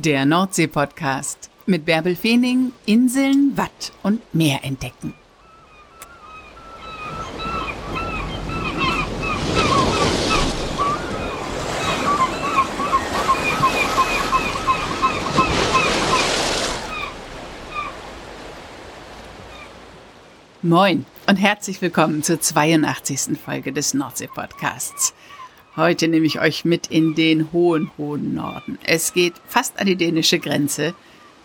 Der Nordsee-Podcast mit Bärbel Feening, Inseln, Watt und Meer entdecken. Moin und herzlich willkommen zur 82. Folge des Nordsee-Podcasts. Heute nehme ich euch mit in den hohen, hohen Norden. Es geht fast an die dänische Grenze.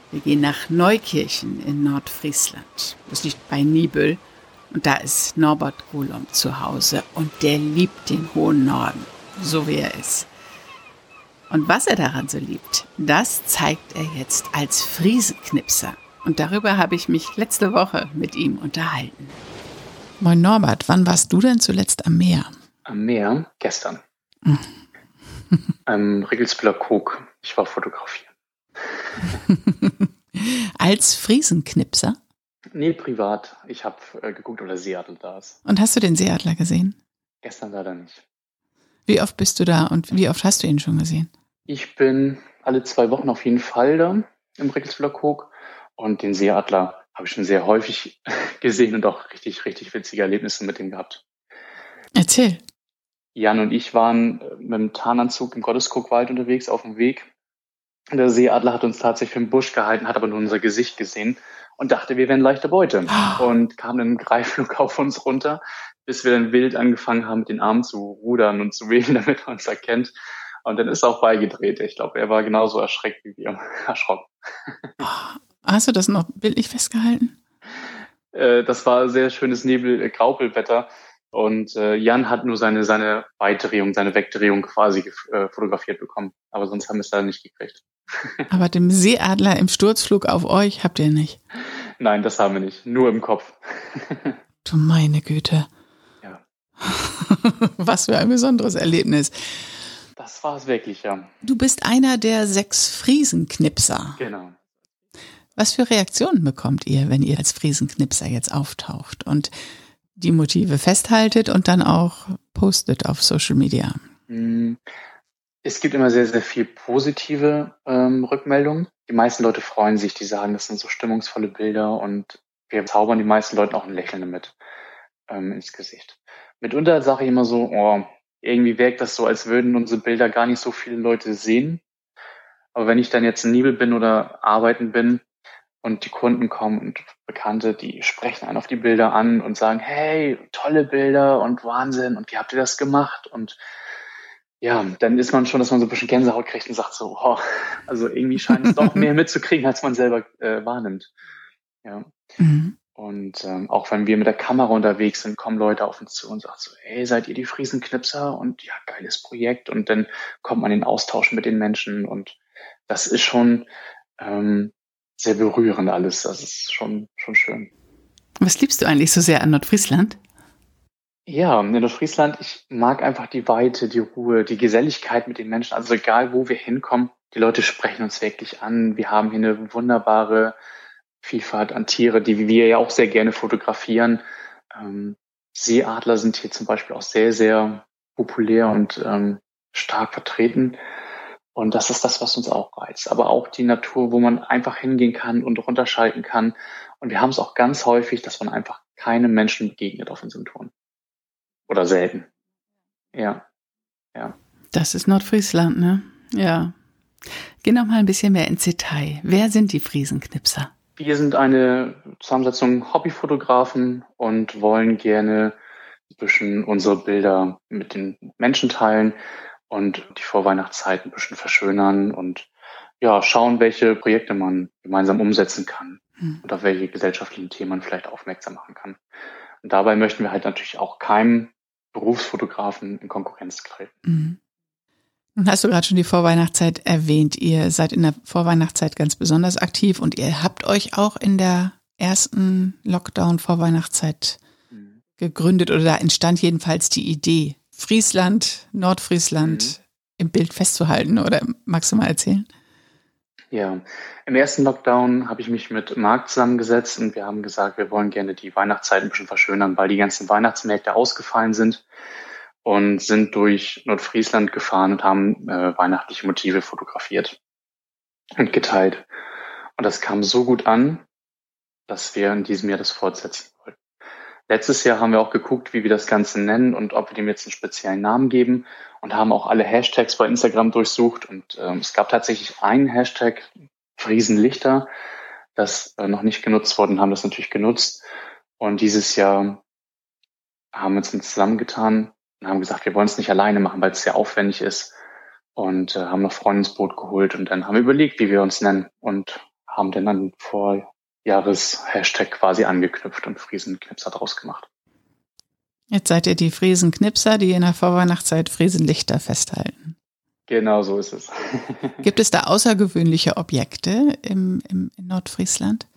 Wir gehen nach Neukirchen in Nordfriesland. Das liegt bei Nibel. Und da ist Norbert Golom zu Hause. Und der liebt den hohen Norden, so wie er ist. Und was er daran so liebt, das zeigt er jetzt als Friesenknipser. Und darüber habe ich mich letzte Woche mit ihm unterhalten. Moin Norbert, wann warst du denn zuletzt am Meer? Am Meer? Gestern. Am Regelsbühler Kog. Ich war fotografieren. Als Friesenknipser? Nee, privat. Ich habe äh, geguckt, ob der Seeadler da ist. Und hast du den Seeadler gesehen? Gestern leider nicht. Wie oft bist du da und wie oft hast du ihn schon gesehen? Ich bin alle zwei Wochen auf jeden Fall da im Regelsbühler Kog. Und den Seeadler habe ich schon sehr häufig gesehen und auch richtig, richtig witzige Erlebnisse mit ihm gehabt. Erzähl. Jan und ich waren äh, mit dem Tarnanzug im Gottesguckwald unterwegs auf dem Weg. Der Seeadler hat uns tatsächlich für den Busch gehalten, hat aber nur unser Gesicht gesehen und dachte, wir wären leichte Beute oh. und kam dann Greiflug auf uns runter, bis wir dann wild angefangen haben, mit den Armen zu rudern und zu wählen, damit er uns erkennt. Und dann ist er auch beigedreht. Ich glaube, er war genauso erschreckt wie wir, erschrocken. Oh. Hast du das noch bildlich festgehalten? Äh, das war sehr schönes Nebel-Graupelwetter. Und äh, Jan hat nur seine, seine Beidrehung, seine Wegdrehung quasi äh, fotografiert bekommen. Aber sonst haben wir es leider nicht gekriegt. Aber dem Seeadler im Sturzflug auf euch habt ihr nicht? Nein, das haben wir nicht. Nur im Kopf. du meine Güte. Ja. Was für ein besonderes Erlebnis. Das war es wirklich, ja. Du bist einer der sechs Friesenknipser. Genau. Was für Reaktionen bekommt ihr, wenn ihr als Friesenknipser jetzt auftaucht? Und die Motive festhaltet und dann auch postet auf Social Media? Mm, es gibt immer sehr, sehr viel positive ähm, Rückmeldungen. Die meisten Leute freuen sich, die sagen, das sind so stimmungsvolle Bilder und wir zaubern die meisten Leuten auch ein Lächeln damit ähm, ins Gesicht. Mitunter sage ich immer so, oh, irgendwie wirkt das so, als würden unsere Bilder gar nicht so viele Leute sehen. Aber wenn ich dann jetzt in Nibel bin oder arbeiten bin, und die Kunden kommen und Bekannte, die sprechen einen auf die Bilder an und sagen, hey, tolle Bilder und Wahnsinn und wie habt ihr das gemacht? Und ja, dann ist man schon, dass man so ein bisschen Gänsehaut kriegt und sagt so, oh, also irgendwie scheint es doch mehr mitzukriegen, als man selber äh, wahrnimmt. Ja. Mhm. Und ähm, auch wenn wir mit der Kamera unterwegs sind, kommen Leute auf uns zu und sagen so, hey, seid ihr die Friesenknipser? Und ja, geiles Projekt. Und dann kommt man in Austausch mit den Menschen und das ist schon ähm, sehr berührend alles. Das ist schon, schon schön. Was liebst du eigentlich so sehr an Nordfriesland? Ja, in Nordfriesland, ich mag einfach die Weite, die Ruhe, die Geselligkeit mit den Menschen. Also egal, wo wir hinkommen, die Leute sprechen uns wirklich an. Wir haben hier eine wunderbare Vielfalt an Tiere, die wir ja auch sehr gerne fotografieren. Ähm, Seeadler sind hier zum Beispiel auch sehr, sehr populär und ähm, stark vertreten. Und das ist das, was uns auch reizt. Aber auch die Natur, wo man einfach hingehen kann und runterschalten kann. Und wir haben es auch ganz häufig, dass man einfach keinem Menschen begegnet auf unseren Touren. Oder selten. Ja. Ja. Das ist Nordfriesland, ne? Ja. Geh noch mal ein bisschen mehr ins Detail. Wer sind die Friesenknipser? Wir sind eine Zusammensetzung Hobbyfotografen und wollen gerne ein bisschen unsere Bilder mit den Menschen teilen und die Vorweihnachtszeit ein bisschen verschönern und ja, schauen, welche Projekte man gemeinsam umsetzen kann mhm. und auf welche gesellschaftlichen Themen man vielleicht aufmerksam machen kann. Und dabei möchten wir halt natürlich auch keinem Berufsfotografen in Konkurrenz treten. Mhm. Nun hast du gerade schon die Vorweihnachtszeit erwähnt. Ihr seid in der Vorweihnachtszeit ganz besonders aktiv und ihr habt euch auch in der ersten Lockdown-Vorweihnachtszeit mhm. gegründet oder da entstand jedenfalls die Idee, Friesland, Nordfriesland mhm. im Bild festzuhalten? Oder magst du mal erzählen? Ja, im ersten Lockdown habe ich mich mit Marc zusammengesetzt und wir haben gesagt, wir wollen gerne die Weihnachtszeit ein bisschen verschönern, weil die ganzen Weihnachtsmärkte ausgefallen sind und sind durch Nordfriesland gefahren und haben äh, weihnachtliche Motive fotografiert. und geteilt. Und das kam so gut an, dass wir in diesem Jahr das fortsetzen. Letztes Jahr haben wir auch geguckt, wie wir das Ganze nennen und ob wir dem jetzt einen speziellen Namen geben und haben auch alle Hashtags bei Instagram durchsucht. Und ähm, es gab tatsächlich einen Hashtag, Friesenlichter, das äh, noch nicht genutzt wurde und haben das natürlich genutzt. Und dieses Jahr haben wir uns zusammengetan und haben gesagt, wir wollen es nicht alleine machen, weil es sehr aufwendig ist. Und äh, haben noch Freunde ins Boot geholt und dann haben wir überlegt, wie wir uns nennen und haben dann an Vorjahres-Hashtag quasi angeknüpft und Friesenknipser draus gemacht. Jetzt seid ihr die Friesenknipser, die in der Vorweihnachtszeit Friesenlichter festhalten. Genau so ist es. Gibt es da außergewöhnliche Objekte im, im, in Nordfriesland?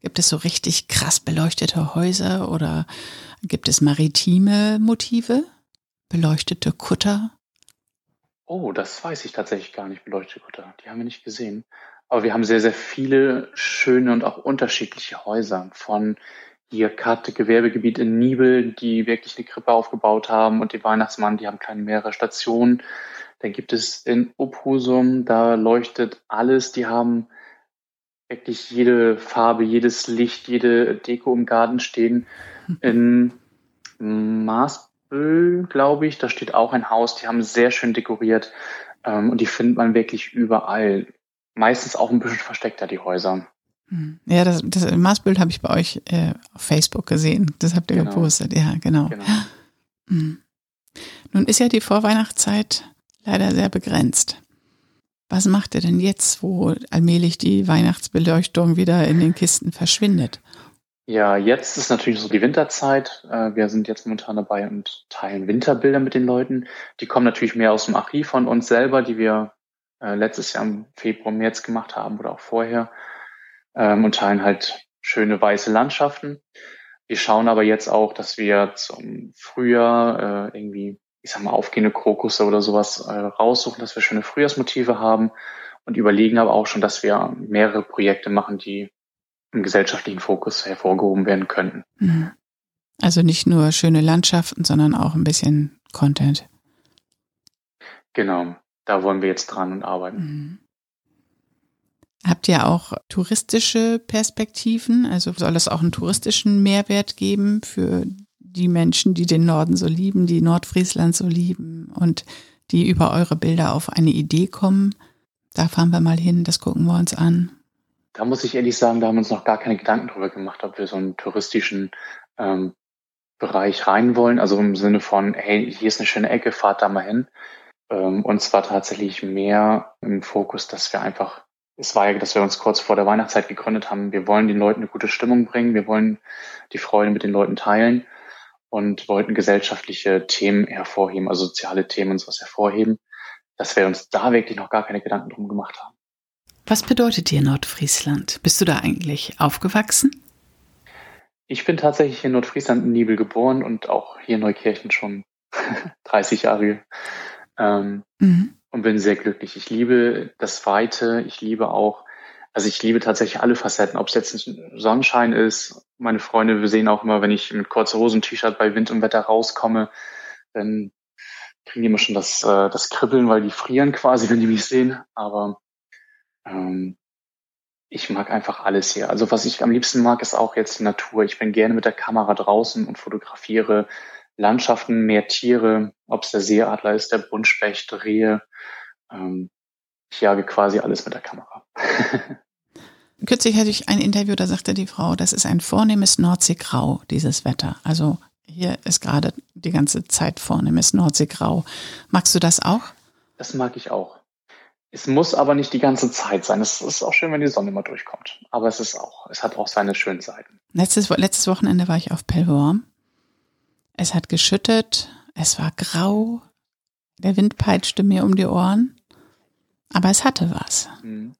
Gibt es so richtig krass beleuchtete Häuser oder gibt es maritime Motive? Beleuchtete Kutter? Oh, das weiß ich tatsächlich gar nicht, beleuchtete Kutter. Die haben wir nicht gesehen. Aber wir haben sehr, sehr viele schöne und auch unterschiedliche Häuser. Von hier Karte Gewerbegebiet in Nibel, die wirklich eine Krippe aufgebaut haben und die Weihnachtsmann, die haben keine mehrere Stationen. Dann gibt es in Uphusum, da leuchtet alles. Die haben wirklich jede Farbe, jedes Licht, jede Deko im Garten stehen. In Maasbüll, glaube ich, da steht auch ein Haus. Die haben sehr schön dekoriert ähm, und die findet man wirklich überall meistens auch ein bisschen versteckter, die Häuser. Hm. Ja, das, das Maßbild habe ich bei euch äh, auf Facebook gesehen. Das habt ihr genau. gepostet. Ja, genau. genau. Hm. Nun ist ja die Vorweihnachtszeit leider sehr begrenzt. Was macht ihr denn jetzt, wo allmählich die Weihnachtsbeleuchtung wieder in den Kisten verschwindet? Ja, jetzt ist natürlich so die Winterzeit. Äh, wir sind jetzt momentan dabei und teilen Winterbilder mit den Leuten. Die kommen natürlich mehr aus dem Archiv von uns selber, die wir äh, letztes Jahr im Februar, März gemacht haben oder auch vorher ähm, und teilen halt schöne weiße Landschaften. Wir schauen aber jetzt auch, dass wir zum Frühjahr äh, irgendwie, ich sag mal, aufgehende Krokusse oder sowas äh, raussuchen, dass wir schöne Frühjahrsmotive haben und überlegen aber auch schon, dass wir mehrere Projekte machen, die im gesellschaftlichen Fokus hervorgehoben werden könnten. Mhm. Also nicht nur schöne Landschaften, sondern auch ein bisschen Content. Genau da wollen wir jetzt dran und arbeiten. Mhm. Habt ihr auch touristische Perspektiven? Also soll es auch einen touristischen Mehrwert geben für die Menschen, die den Norden so lieben, die Nordfriesland so lieben und die über eure Bilder auf eine Idee kommen? Da fahren wir mal hin, das gucken wir uns an. Da muss ich ehrlich sagen, da haben wir uns noch gar keine Gedanken drüber gemacht, ob wir so einen touristischen ähm, Bereich rein wollen. Also im Sinne von, hey, hier ist eine schöne Ecke, fahrt da mal hin. Ähm, und zwar tatsächlich mehr im Fokus, dass wir einfach, es war ja, dass wir uns kurz vor der Weihnachtszeit gegründet haben, wir wollen den Leuten eine gute Stimmung bringen, wir wollen die Freude mit den Leuten teilen und wollten gesellschaftliche Themen hervorheben, also soziale Themen und sowas hervorheben, dass wir uns da wirklich noch gar keine Gedanken drum gemacht haben. Was bedeutet dir Nordfriesland? Bist du da eigentlich aufgewachsen? Ich bin tatsächlich in Nordfriesland in Nibel geboren und auch hier in Neukirchen schon 30 Jahre ähm, mhm. Und bin sehr glücklich. Ich liebe das Weite. Ich liebe auch, also ich liebe tatsächlich alle Facetten, ob es jetzt ein Sonnenschein ist. Meine Freunde, wir sehen auch immer, wenn ich mit kurzer Hose und T-Shirt bei Wind und Wetter rauskomme, dann kriegen die immer schon das, äh, das Kribbeln, weil die frieren quasi, wenn die mich sehen. Aber ähm, ich mag einfach alles hier. Also was ich am liebsten mag, ist auch jetzt die Natur. Ich bin gerne mit der Kamera draußen und fotografiere Landschaften, mehr Tiere, ob es der Seeadler ist, der Buntspecht, Rehe. Ähm, ich jage quasi alles mit der Kamera. Kürzlich hatte ich ein Interview, da sagte die Frau, das ist ein vornehmes Nordseegrau, dieses Wetter. Also hier ist gerade die ganze Zeit vornehmes Nordseegrau. Magst du das auch? Das mag ich auch. Es muss aber nicht die ganze Zeit sein. Es ist auch schön, wenn die Sonne mal durchkommt. Aber es ist auch, es hat auch seine schönen Seiten. Letztes, letztes Wochenende war ich auf Pellworm es hat geschüttet, es war grau, der Wind peitschte mir um die Ohren, aber es hatte was. Mhm.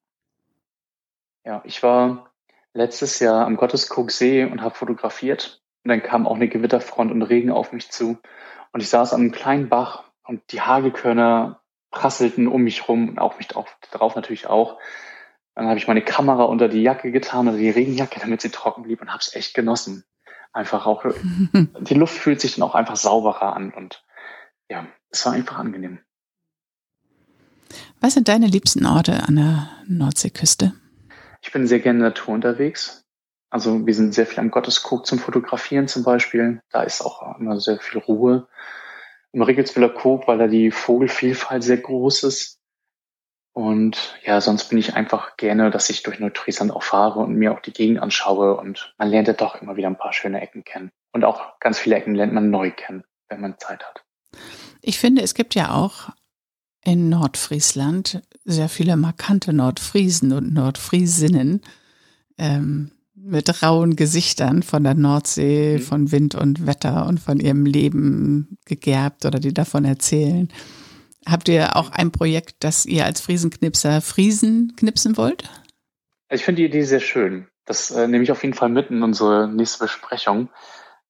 Ja, ich war letztes Jahr am Gotteskrugsee und habe fotografiert. Und dann kam auch eine Gewitterfront und Regen auf mich zu. Und ich saß an einem kleinen Bach und die Hagelkörner prasselten um mich rum und auch mich drauf, natürlich auch. Dann habe ich meine Kamera unter die Jacke getan oder die Regenjacke, damit sie trocken blieb und habe es echt genossen einfach auch, die Luft fühlt sich dann auch einfach sauberer an und ja, es war einfach angenehm. Was sind deine liebsten Orte an der Nordseeküste? Ich bin sehr gerne in der Natur unterwegs. Also wir sind sehr viel am Gotteskog zum Fotografieren zum Beispiel. Da ist auch immer sehr viel Ruhe. Im Riggelswiller Kog, weil da die Vogelvielfalt sehr groß ist. Und ja, sonst bin ich einfach gerne, dass ich durch Nordfriesland auch fahre und mir auch die Gegend anschaue und man lernt ja doch immer wieder ein paar schöne Ecken kennen. Und auch ganz viele Ecken lernt man neu kennen, wenn man Zeit hat. Ich finde, es gibt ja auch in Nordfriesland sehr viele markante Nordfriesen und Nordfriesinnen ähm, mit rauen Gesichtern von der Nordsee, mhm. von Wind und Wetter und von ihrem Leben gegerbt oder die davon erzählen. Habt ihr auch ein Projekt, das ihr als Friesenknipser Friesen knipsen wollt? Ich finde die Idee sehr schön. Das äh, nehme ich auf jeden Fall mit in unsere nächste Besprechung.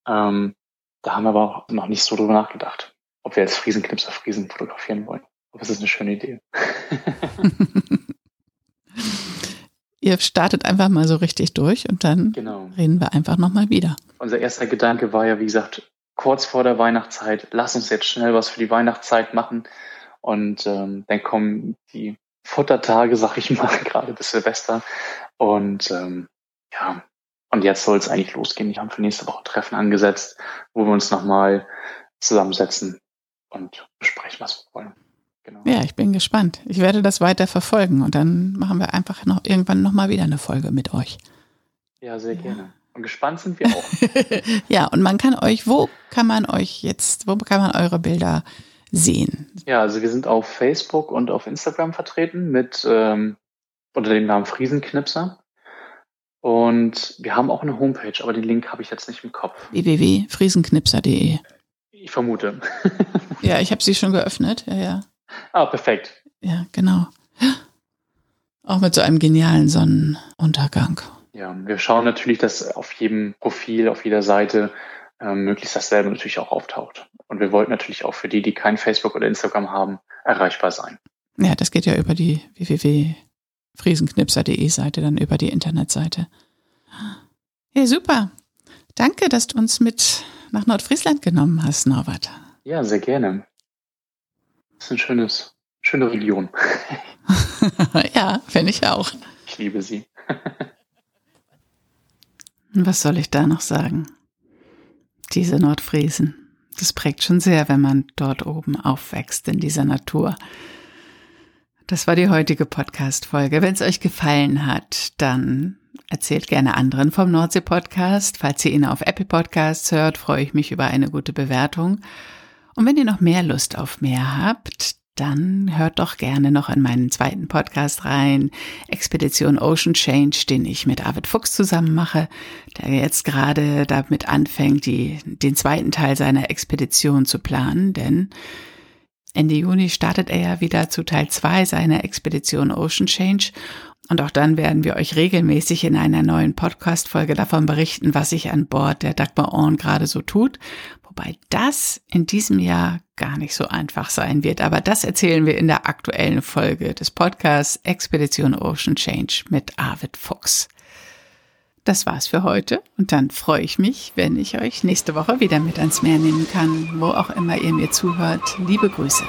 Ähm, da haben wir aber auch noch nicht so drüber nachgedacht, ob wir als Friesenknipser Friesen fotografieren wollen. Aber es ist eine schöne Idee. Ihr startet einfach mal so richtig durch und dann genau. reden wir einfach nochmal wieder. Unser erster Gedanke war ja, wie gesagt, kurz vor der Weihnachtszeit, lass uns jetzt schnell was für die Weihnachtszeit machen. Und ähm, dann kommen die Futtertage, sag ich mal, gerade bis Silvester. Und ähm, ja, und jetzt soll es eigentlich losgehen. Ich habe für nächste Woche Treffen angesetzt, wo wir uns nochmal zusammensetzen und besprechen, was wir wollen. Genau. Ja, ich bin gespannt. Ich werde das weiter verfolgen und dann machen wir einfach noch irgendwann nochmal wieder eine Folge mit euch. Ja, sehr gerne. Und gespannt sind wir auch. ja, und man kann euch, wo kann man euch jetzt, wo kann man eure Bilder sehen? Ja, also wir sind auf Facebook und auf Instagram vertreten mit ähm, unter dem Namen Friesenknipser. Und wir haben auch eine Homepage, aber den Link habe ich jetzt nicht im Kopf. www.friesenknipser.de. Ich vermute. ja, ich habe sie schon geöffnet. Ja, ja. Ah, perfekt. Ja, genau. Auch mit so einem genialen Sonnenuntergang. Ja, wir schauen natürlich, dass auf jedem Profil, auf jeder Seite ähm, möglichst dasselbe natürlich auch auftaucht. Und wir wollten natürlich auch für die, die kein Facebook oder Instagram haben, erreichbar sein. Ja, das geht ja über die www.friesenknipser.de Seite, dann über die Internetseite. Ja, super. Danke, dass du uns mit nach Nordfriesland genommen hast, Norbert. Ja, sehr gerne. Das ist ein schönes, schöne Region. ja, finde ich auch. Ich liebe sie. Was soll ich da noch sagen? Diese Nordfriesen. Das prägt schon sehr, wenn man dort oben aufwächst in dieser Natur. Das war die heutige Podcast-Folge. Wenn es euch gefallen hat, dann erzählt gerne anderen vom Nordsee-Podcast. Falls ihr ihn auf Apple Podcasts hört, freue ich mich über eine gute Bewertung. Und wenn ihr noch mehr Lust auf mehr habt, dann hört doch gerne noch in meinen zweiten Podcast rein, Expedition Ocean Change, den ich mit Arvid Fuchs zusammen mache, der jetzt gerade damit anfängt, die, den zweiten Teil seiner Expedition zu planen, denn Ende Juni startet er ja wieder zu Teil zwei seiner Expedition Ocean Change. Und auch dann werden wir euch regelmäßig in einer neuen Podcast-Folge davon berichten, was sich an Bord der Dagmar Orn gerade so tut Wobei das in diesem Jahr gar nicht so einfach sein wird. Aber das erzählen wir in der aktuellen Folge des Podcasts Expedition Ocean Change mit Arvid Fuchs. Das war's für heute und dann freue ich mich, wenn ich euch nächste Woche wieder mit ans Meer nehmen kann, wo auch immer ihr mir zuhört. Liebe Grüße.